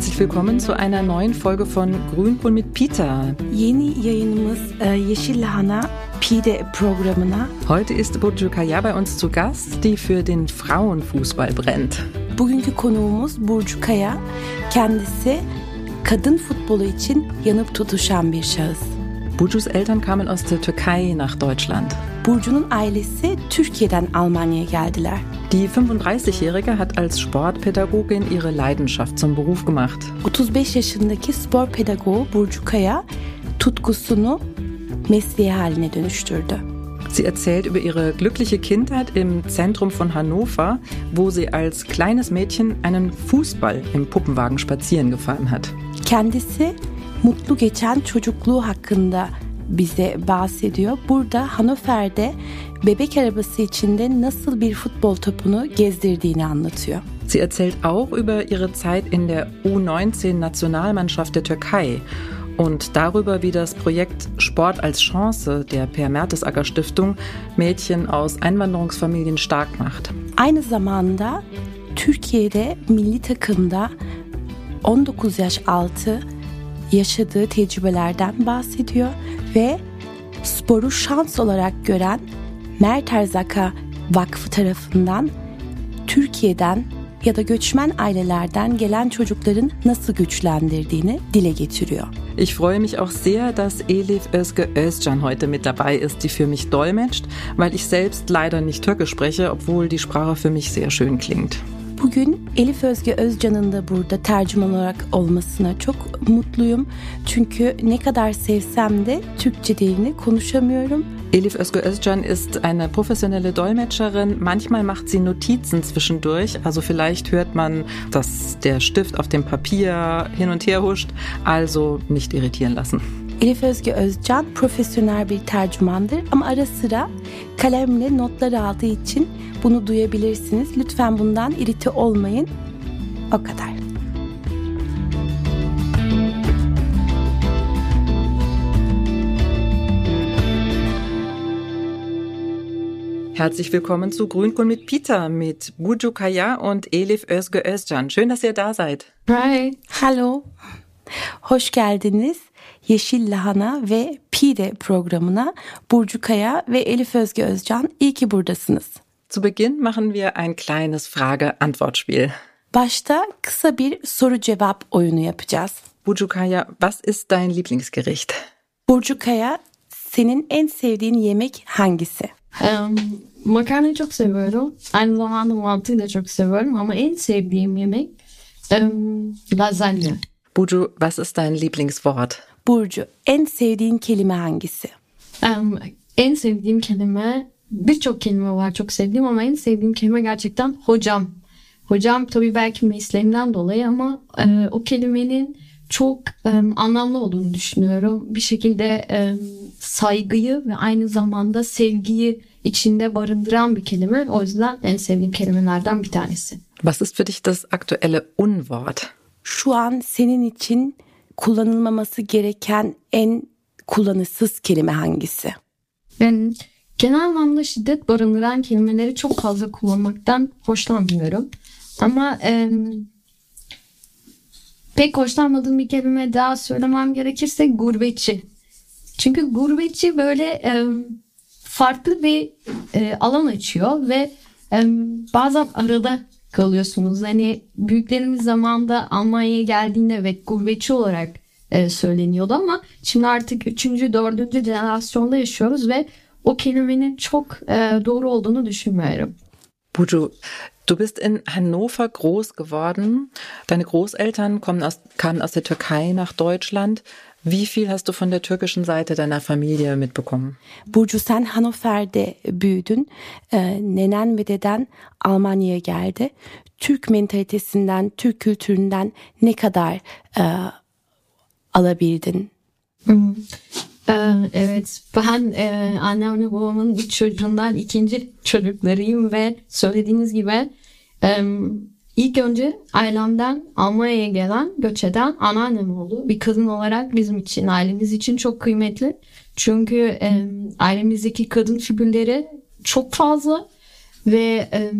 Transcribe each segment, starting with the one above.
Herzlich willkommen zu einer neuen Folge von Grünkohl mit Peter. Yeni yayınımız e, Yeşil Lahana Pide programına. Heute ist Burcu Kaya bei uns zu Gast, die für den Frauenfußball brennt. Bugünkü konuğumuz Burcu Kaya. Kendisi kadın futbolu için yanıp tutuşan bir şahıs. Burcu's Eltern kamen aus der Türkei nach Deutschland. Burcu'nun ailesi Türkiye'den Almanya'ya geldiler. Die 35-Jährige hat als Sportpädagogin ihre Leidenschaft zum Beruf gemacht. 35 yaşındaki spor Burcu Kaya tutkusunu mesleği haline dönüştürdü. Sie erzählt über ihre glückliche Kindheit im Zentrum von Hannover, wo sie als kleines Mädchen einen Fußball im Puppenwagen spazieren gefahren hat. Kendisi mutlu geçen çocukluğu hakkında bize bahsediyor. Burada Hannover'de bebek arabası içinde nasıl bir futbol topunu gezdirdiğini anlatıyor. Sie erzählt auch über ihre Zeit in der U19-Nationalmannschaft der Türkei und darüber, wie das Projekt Sport als Chance der Per Mertesacker Stiftung Mädchen aus Einwanderungsfamilien stark macht. Aynı zamanda Türkiye'de milli takımda 19 yaş altı yaşadığı tecrübelerden bahsediyor ve sporu şans olarak gören Mert Erzaka Vakfı tarafından Türkiye'den ya da göçmen ailelerden gelen çocukların nasıl güçlendirdiğini dile getiriyor. Ich freue mich auch sehr, dass Elif Özge Özcan heute mit dabei ist, die für mich dolmetscht, weil ich selbst leider nicht Türkisch spreche, obwohl die Sprache für mich sehr schön klingt. Bugün Elif Özge Özcan'ın da burada tercüman olarak olmasına çok mutluyum. Çünkü ne kadar sevsem de Türkçe dilini konuşamıyorum. Elif Özge Özcan ist eine professionelle Dolmetscherin. Manchmal macht sie Notizen zwischendurch. Also vielleicht hört man, dass der Stift auf dem Papier hin und her huscht. Also nicht irritieren lassen. Elif Özge Özcan profesyonel bir tercümandır ama ara sıra kalemle notlar aldığı için bunu duyabilirsiniz. Lütfen bundan irite olmayın. O kadar. Herzlich willkommen zu Grünkohl mit Peter mit Buju Kaya und Elif Özge Özcan. Schön, dass ihr da seid. Right. Hallo. Hoş geldiniz. Yeşil Lahana ve Pide programına Burcu Kaya ve Elif Özge Özcan iyi ki buradasınız. Zu Beginn machen wir ein kleines Frage-Antwort-Spiel. Başta kısa bir soru cevap oyunu yapacağız. Buju Kaya, was ist dein Lieblingsgericht? Burcu Kaya, senin en sevdiğin yemek hangisi? Um, makarnayı çok seviyorum. Aynı zamanda mantıyı da çok seviyorum ama en sevdiğim yemek um, lazanya. Buju, was ist dein Lieblingswort? Burcu, en sevdiğin kelime hangisi? Um, en sevdiğim kelime birçok kelime var çok sevdiğim ama en sevdiğim kelime gerçekten hocam. Hocam tabii belki mesleğimden dolayı ama e, o kelimenin çok e, anlamlı olduğunu düşünüyorum. Bir şekilde e, saygıyı ve aynı zamanda sevgiyi içinde barındıran bir kelime. O yüzden en sevdiğim kelimelerden bir tanesi. Was ist für dich das aktuelle Unwort? Şu an senin için kullanılmaması gereken en kullanışsız kelime hangisi? Ben genel anlamda şiddet barındıran kelimeleri çok fazla kullanmaktan hoşlanmıyorum. Ama e, pek hoşlanmadığım bir kelime daha söylemem gerekirse gurbetçi. Çünkü gurbetçi böyle e, farklı bir e, alan açıyor ve e, bazen arada kalıyorsunuz. Hani büyüklerimiz zamanında Almanya'ya geldiğinde evet gurbetçi olarak e, söyleniyordu ama şimdi artık 3. 4. jenerasyonda yaşıyoruz ve o kelimenin çok e, doğru olduğunu düşünmüyorum. Buju, du bist in Hannover groß geworden. Deine Großeltern kommen aus, kamen aus der Türkei nach Deutschland. Wie viel hast du von der türkischen Seite deiner Familie mitbekommen? Burcu sen Hannover'de büyüdün. Ee, nenen ve deden Almanya'ya geldi. Türk mentalitesinden, Türk kültüründen ne kadar e, alabildin? Hmm. Ee, evet ben e, annemle babamın üç çocuğundan ikinci çocuklarıyım ve söylediğiniz gibi ilk önce ailemden Almanya'ya gelen göç eden anneannem oldu. Bir kadın olarak bizim için ailemiz için çok kıymetli. Çünkü e, ailemizdeki kadın figürleri çok fazla ve e,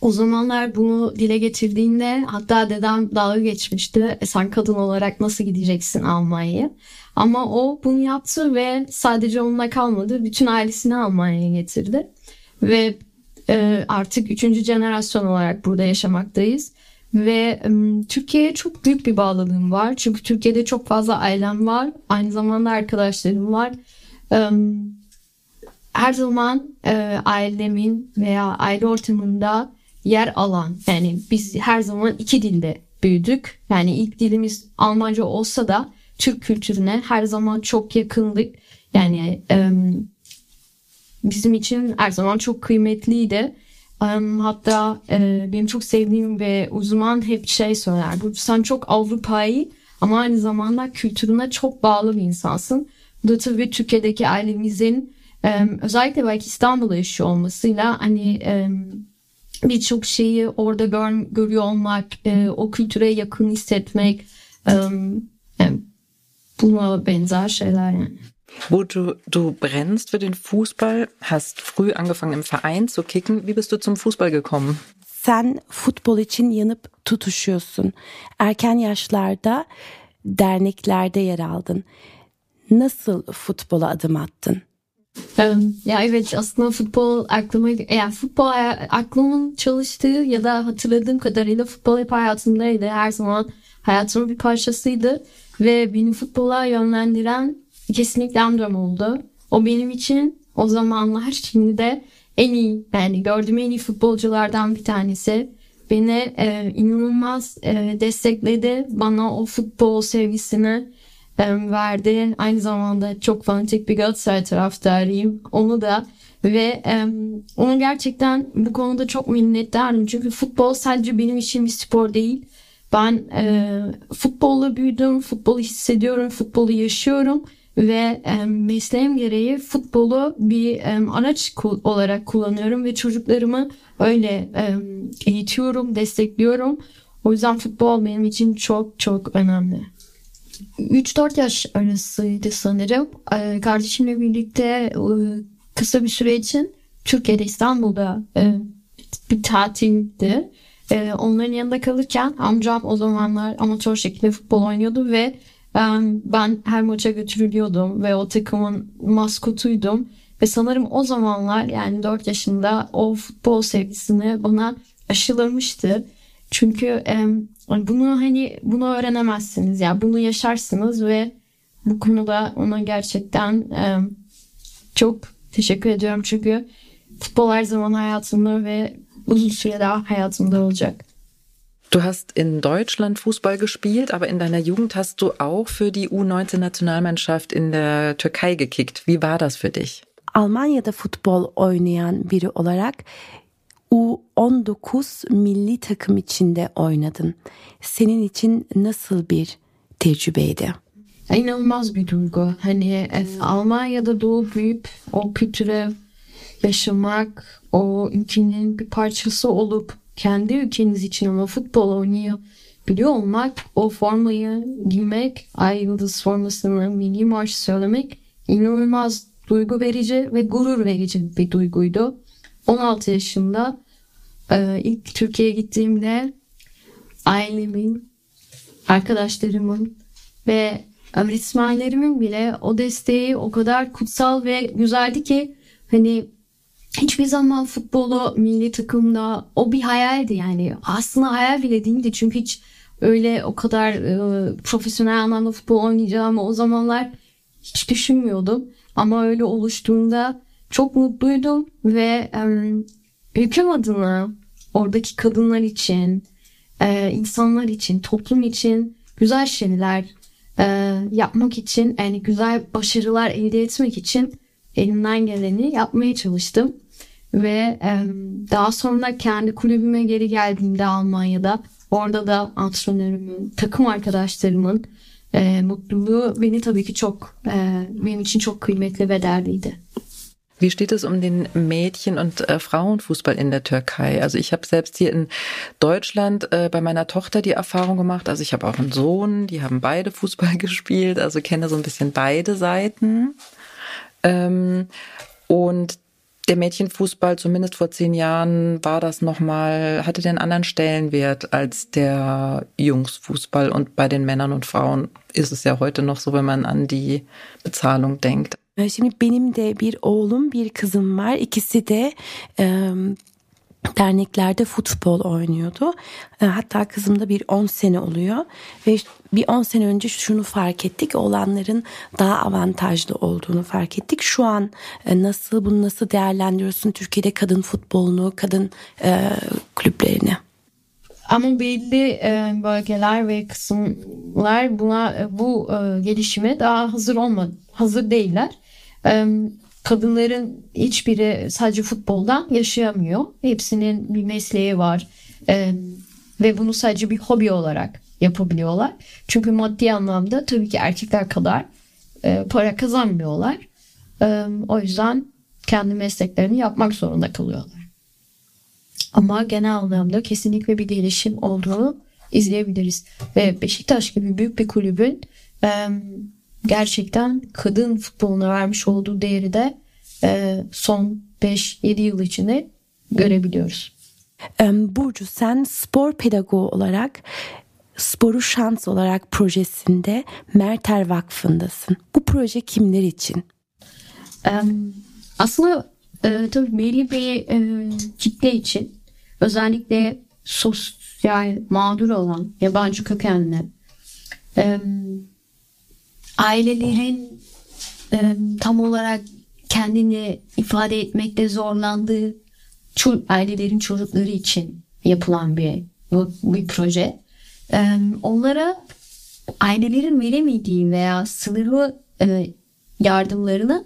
o zamanlar bunu dile getirdiğinde hatta dedem dalga geçmişti. E sen kadın olarak nasıl gideceksin Almanya'ya? Ama o bunu yaptı ve sadece onunla kalmadı. Bütün ailesini Almanya'ya getirdi. Ve e, artık üçüncü jenerasyon olarak burada yaşamaktayız. Ve e, Türkiye'ye çok büyük bir bağlılığım var. Çünkü Türkiye'de çok fazla ailem var. Aynı zamanda arkadaşlarım var. E, her zaman e, ailemin veya aile ortamında yer alan yani biz her zaman iki dilde büyüdük. Yani ilk dilimiz Almanca olsa da Türk kültürüne her zaman çok yakındık. Yani e, bizim için her zaman çok kıymetliydi. Hatta e, benim çok sevdiğim ve uzman hep şey söyler. Sen çok Avrupa'yı ama aynı zamanda kültürüne çok bağlı bir insansın. Bu da tabii Türkiye'deki ailemizin özellikle belki İstanbul'da yaşıyor olmasıyla hani birçok şeyi orada gör, görüyor olmak, e, o kültüre yakın hissetmek e, buna benzer şeyler yani. Wo du, du brennst für den Fußball, hast früh angefangen im Verein zu kicken. Wie bist du zum Fußball gekommen? Sen futbol için yanıp tutuşuyorsun. Erken yaşlarda derneklerde yer aldın. Nasıl futbola adım attın? Ya evet aslında futbol aklıma yani futbol aklımın çalıştığı ya da hatırladığım kadarıyla futbol hep hayatımdaydı. Her zaman hayatımın bir parçasıydı ve beni futbola yönlendiren kesinlikle Amdram oldu. O benim için o zamanlar şimdi de en iyi yani gördüğüm en iyi futbolculardan bir tanesi. Beni e, inanılmaz e, destekledi. Bana o futbol sevgisini verdi. Aynı zamanda çok fanatik bir Galatasaray taraftarıyım. Onu da ve e, onu gerçekten bu konuda çok minnettarım. Çünkü futbol sadece benim için bir spor değil. Ben e, futbolla büyüdüm, futbolu hissediyorum, futbolu yaşıyorum ve mesleğim gereği futbolu bir araç olarak kullanıyorum ve çocuklarımı öyle eğitiyorum, destekliyorum. O yüzden futbol benim için çok çok önemli. 3-4 yaş arasıydı sanırım. Kardeşimle birlikte e, kısa bir süre için Türkiye'de İstanbul'da e, bir tatildi. E, onların yanında kalırken amcam o zamanlar amatör şekilde futbol oynuyordu ve ben her maça götürülüyordum ve o takımın maskotuydum. Ve sanırım o zamanlar yani 4 yaşında o futbol sevgisini bana aşılamıştı. Çünkü bunu hani bunu öğrenemezsiniz ya yani bunu yaşarsınız ve bu konuda ona gerçekten çok teşekkür ediyorum çünkü futbol her zaman hayatımda ve uzun süre daha hayatımda olacak. Du hast in Deutschland Fußball gespielt, aber in deiner Jugend hast du auch für die U19-Nationalmannschaft in der Türkei gekickt. Wie war das für dich? Almanya'da futbol oynayan biri olarak U19 milli takım içinde oynadın. Senin için nasıl bir tecrübeydi? İnanılmaz bir duygu. Hani Almanya'da doğup büyüyüp o kültüre yaşamak, o ülkenin bir parçası olup kendi ülkeniz için ama futbol oynuyor biliyor olmak, o formayı giymek, Ay Yıldız formasını milli marş söylemek inanılmaz duygu verici ve gurur verici bir duyguydu. 16 yaşında e, ilk Türkiye'ye gittiğimde ailemin, arkadaşlarımın ve öğretmenlerimin bile o desteği o kadar kutsal ve güzeldi ki hani hiçbir zaman futbolu milli takımda o bir hayaldi yani aslında hayal bile değildi çünkü hiç öyle o kadar e, profesyonel anlamda futbol oynayacağımı o zamanlar hiç düşünmüyordum ama öyle oluştuğunda çok mutluydum ve e, ülkem adına oradaki kadınlar için, e, insanlar için, toplum için güzel şeyler e, yapmak için, yani güzel başarılar elde etmek için elimden geleni yapmaya çalıştım. Ve e, daha sonra kendi kulübüme geri geldiğimde Almanya'da orada da antrenörümün, takım arkadaşlarımın e, mutluluğu beni tabii ki çok e, benim için çok kıymetli ve değerliydi. Wie steht es um den Mädchen- und äh, Frauenfußball in der Türkei? Also ich habe selbst hier in Deutschland äh, bei meiner Tochter die Erfahrung gemacht. Also ich habe auch einen Sohn, die haben beide Fußball gespielt, also kenne so ein bisschen beide Seiten. Ähm, und der Mädchenfußball, zumindest vor zehn Jahren, war das nochmal, hatte den anderen Stellenwert als der Jungsfußball. Und bei den Männern und Frauen ist es ja heute noch so, wenn man an die Bezahlung denkt. Şimdi benim de bir oğlum, bir kızım var. İkisi de e, derneklerde futbol oynuyordu. E, hatta kızım da bir 10 sene oluyor ve bir 10 sene önce şunu fark ettik. Olanların daha avantajlı olduğunu fark ettik. Şu an e, nasıl bunu nasıl değerlendiriyorsun Türkiye'de kadın futbolunu, kadın e, kulüplerini? Ama belli e, bölgeler ve kısımlar buna e, bu e, gelişime daha hazır olmadı, hazır değiller. Kadınların hiçbiri sadece futboldan yaşayamıyor. Hepsinin bir mesleği var e, ve bunu sadece bir hobi olarak yapabiliyorlar. Çünkü maddi anlamda tabii ki erkekler kadar e, para kazanmıyorlar. E, o yüzden kendi mesleklerini yapmak zorunda kalıyorlar. Ama genel anlamda kesinlikle bir gelişim olduğunu izleyebiliriz. Ve Beşiktaş gibi büyük bir kulübün gerçekten kadın futboluna vermiş olduğu değeri de e, son 5-7 yıl içinde görebiliyoruz. Burcu sen spor pedagogu olarak Sporu Şans olarak projesinde Merter Vakfı'ndasın. Bu proje kimler için? Aslında e, tabii belli bir e, kitle için özellikle sosyal mağdur olan yabancı kökenli e, ailelerin e, tam olarak kendini ifade etmekte zorlandığı ço- ailelerin çocukları için yapılan bir bir proje. E, onlara ailelerin veremediği veya sınırlı e, yardımlarını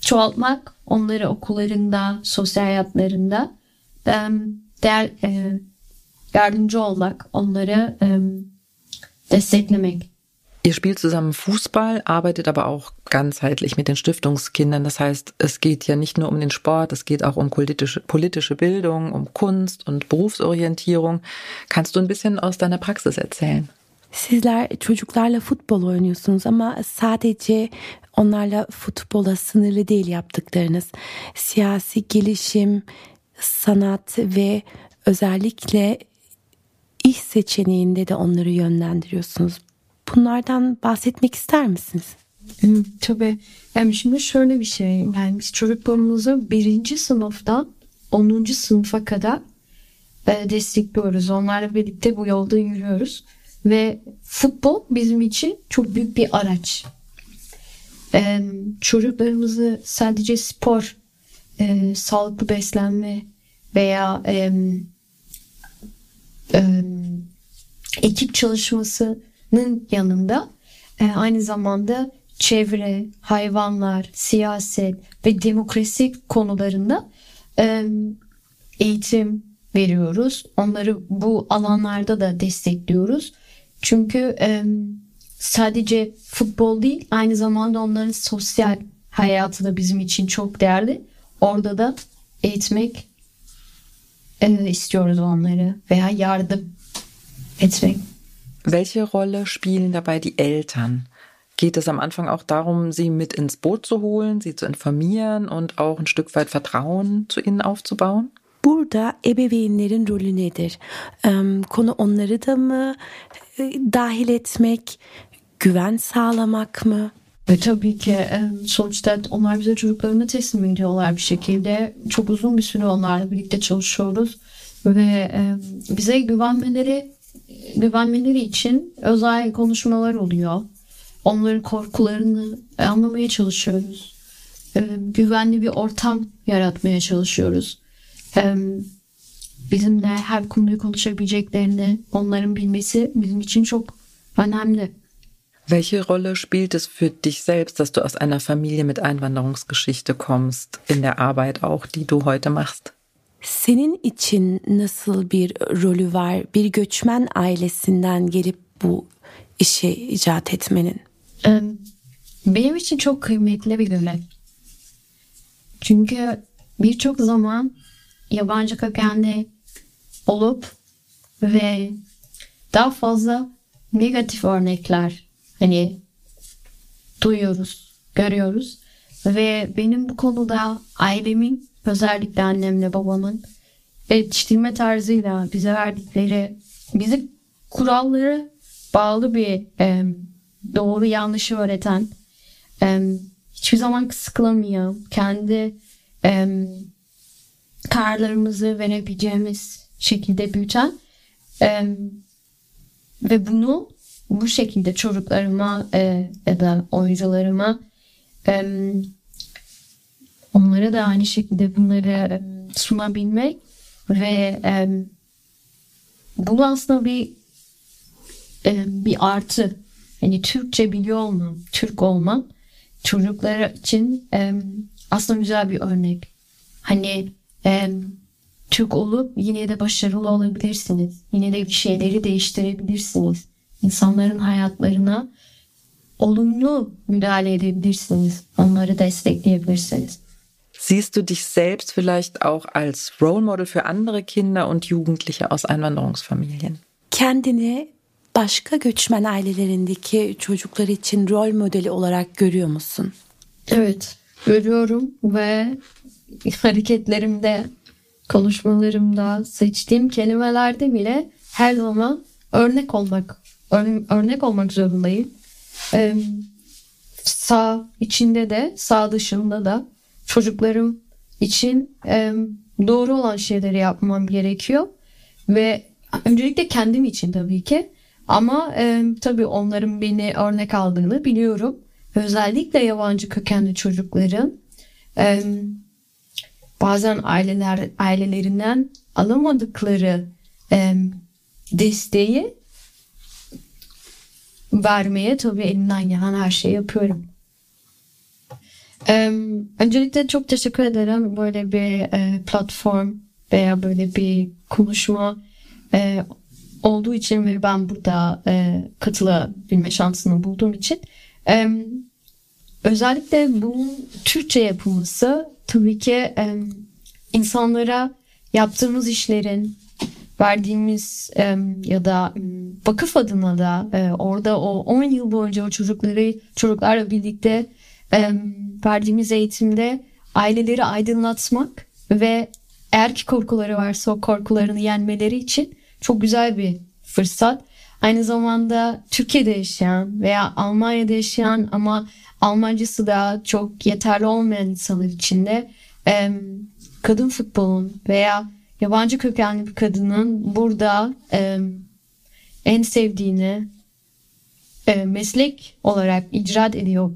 çoğaltmak, onları okullarında, sosyal hayatlarında e, değer, e, yardımcı olmak, onları e, desteklemek Ihr spielt zusammen Fußball, arbeitet aber auch ganzheitlich mit den Stiftungskindern. Das heißt, es geht ja nicht nur um den Sport, es geht auch um politische, politische Bildung, um Kunst und Berufsorientierung. Kannst du ein bisschen aus deiner Praxis erzählen? Sizler çocuklarla futbol oynuyorsunuz ama sadece onlarla futbola sınırlı değil yaptıklarınız. Siyasi gelişim, sanat ve özellikle iş seçeneğinde de onları yönlendiriyorsunuz. Bunlardan bahsetmek ister misiniz? Tabii. Yani şimdi şöyle bir şey. Yani biz çocuklarımızı birinci sınıftan 10. sınıfa kadar e, destekliyoruz. Onlarla birlikte bu yolda yürüyoruz. Ve futbol bizim için çok büyük bir araç. E, çocuklarımızı sadece spor, e, sağlıklı beslenme veya ekip çalışmasının yanında e, aynı zamanda çevre, hayvanlar, siyaset ve demokrasi konularında e, eğitim veriyoruz. Onları bu alanlarda da destekliyoruz. Çünkü e, sadece futbol değil aynı zamanda onların sosyal hayatı da bizim için çok değerli. Orada da eğitmek e, istiyoruz onları veya yardım etmek. Welche Rolle spielen dabei die Eltern? Geht es am Anfang auch darum, sie mit ins Boot zu holen, sie zu informieren und auch ein Stück weit Vertrauen zu ihnen aufzubauen? Burada ebeveynlerin rolü nedir? Konu onları da mı dahil etmek, güven sağlamak mı? Ve tabii ki sonuçta onlar bize çocuklarını teslim ediyorlar bir şekilde. Çok uzun bir süre onlarla birlikte çalışıyoruz. Ve bize güvenmeleri güvenmeleri için özel konuşmalar oluyor. Onların korkularını anlamaya çalışıyoruz. Güvenli bir ortam yaratmaya çalışıyoruz. Bizimle her konuyu konuşabileceklerini onların bilmesi bizim için çok önemli. Welche Rolle spielt es für dich selbst, dass du aus einer Familie mit Einwanderungsgeschichte kommst, in der Arbeit auch, die du heute machst? Senin için nasıl bir rolü var bir göçmen ailesinden gelip bu işi icat etmenin? Benim için çok kıymetli bir görev. Çünkü birçok zaman yabancı kökenli olup ve daha fazla negatif örnekler hani duyuyoruz, görüyoruz ve benim bu konuda ailemin özellikle annemle babamın yetiştirme tarzıyla bize verdikleri bizi kuralları bağlı bir e, doğru yanlışı öğreten e, hiçbir zaman sıkılamayan kendi e, kararlarımızı verebileceğimiz şekilde büyüten e, ve bunu bu şekilde çocuklarıma e, ya da oyuncularıma e, onlara da aynı şekilde bunları sunabilmek ve e, bu aslında bir e, bir artı. Hani Türkçe biliyor olmam, Türk olmam çocuklar için e, aslında güzel bir örnek. Hani e, Türk olup yine de başarılı olabilirsiniz. Yine de bir şeyleri değiştirebilirsiniz. İnsanların hayatlarına olumlu müdahale edebilirsiniz. Onları destekleyebilirsiniz. Siehst du dich selbst vielleicht auch als Role Model für andere Kinder und Jugendliche aus Einwanderungsfamilien? Kendini başka göçmen ailelerindeki çocuklar için rol modeli olarak görüyor musun? Evet, görüyorum ve hareketlerimde, konuşmalarımda, seçtiğim kelimelerde bile her zaman örnek olmak, örnek olmak zorundayım. Ee, sağ içinde de, sağ dışında da çocuklarım için e, doğru olan şeyleri yapmam gerekiyor ve öncelikle kendim için tabii ki ama e, tabii onların beni örnek aldığını biliyorum. Özellikle yabancı kökenli çocukların e, bazen aileler ailelerinden alamadıkları e, desteği vermeye tabii elimden gelen her şeyi yapıyorum. Öncelikle çok teşekkür ederim böyle bir e, platform veya böyle bir konuşma e, olduğu için ve ben burada e, katılabilme şansını bulduğum için. Özellikle bunun Türkçe yapılması tabii ki insanlara yaptığımız işlerin verdiğimiz ya da vakıf adına da orada o 10 yıl boyunca o çocukları çocuklarla birlikte verdiğimiz eğitimde aileleri aydınlatmak ve eğer ki korkuları varsa o korkularını yenmeleri için çok güzel bir fırsat. Aynı zamanda Türkiye'de yaşayan veya Almanya'da yaşayan ama Almancısı da çok yeterli olmayan insanlar için de kadın futbolun veya yabancı kökenli bir kadının burada en sevdiğini meslek olarak icraat ediyor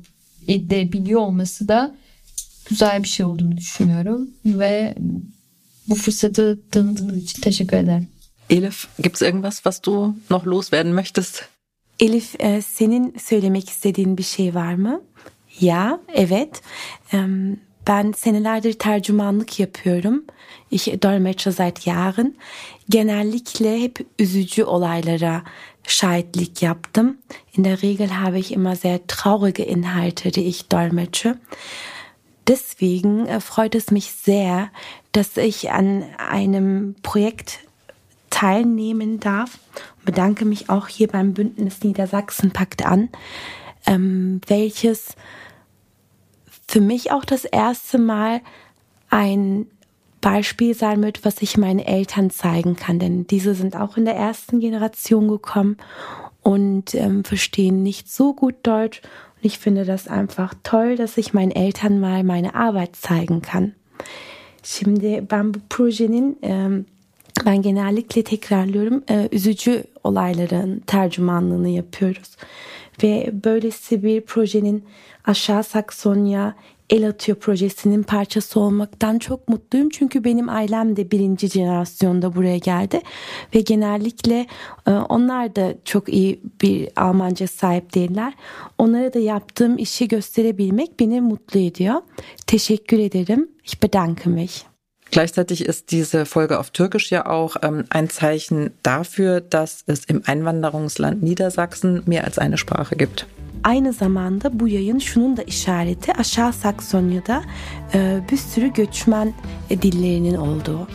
edebiliyor olması da güzel bir şey olduğunu düşünüyorum ve bu fırsatı tanıdığınız için teşekkür ederim. Elif, gibt es irgendwas, was du noch loswerden möchtest? Elif, e, senin söylemek istediğin bir şey var mı? Ya, evet. Ben senelerdir tercümanlık yapıyorum. Ich dolmetsche seit Jahren. Genellikle hep üzücü olaylara Scheidt yaptım. In der Regel habe ich immer sehr traurige Inhalte, die ich dolmetsche. Deswegen äh, freut es mich sehr, dass ich an einem Projekt teilnehmen darf und bedanke mich auch hier beim Bündnis Niedersachsen packt an, ähm, welches für mich auch das erste Mal ein Beispiel sein wird, was ich meinen Eltern zeigen kann. Denn diese sind auch in der ersten Generation gekommen und ähm, verstehen nicht so gut Deutsch. Und ich finde das einfach toll, dass ich meinen Eltern mal meine Arbeit zeigen kann. Şimdi ben bu projenin ben genellikle tekrarlıyorum üzücü olayların tercümanlığını yapıyoruz. Ve böylesi bir projenin aşağı Saksonya El Atıyor projesinin parçası olmaktan çok mutluyum. Çünkü benim ailem de birinci jenerasyonda buraya geldi. Ve genellikle e, onlar da çok iyi bir Almanca sahip değiller. Onlara da yaptığım işi gösterebilmek beni mutlu ediyor. Teşekkür ederim. Ich bedanke mich. Gleichzeitig ist diese Folge auf Türkisch ja auch ähm, ein Zeichen dafür, dass es im Einwanderungsland Niedersachsen mehr als eine Sprache gibt. Aynı zamanda bu yayın şunun da işareti aşağı Saksonya'da e, bir sürü göçmen dillerinin olduğu.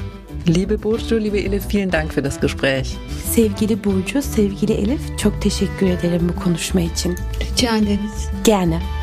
Liebe Burcu, liebe Elif, vielen Dank für das Gespräch. Sevgili Burcu, sevgili Elif, çok teşekkür ederim bu konuşma için. Rica ederiz. Gerne.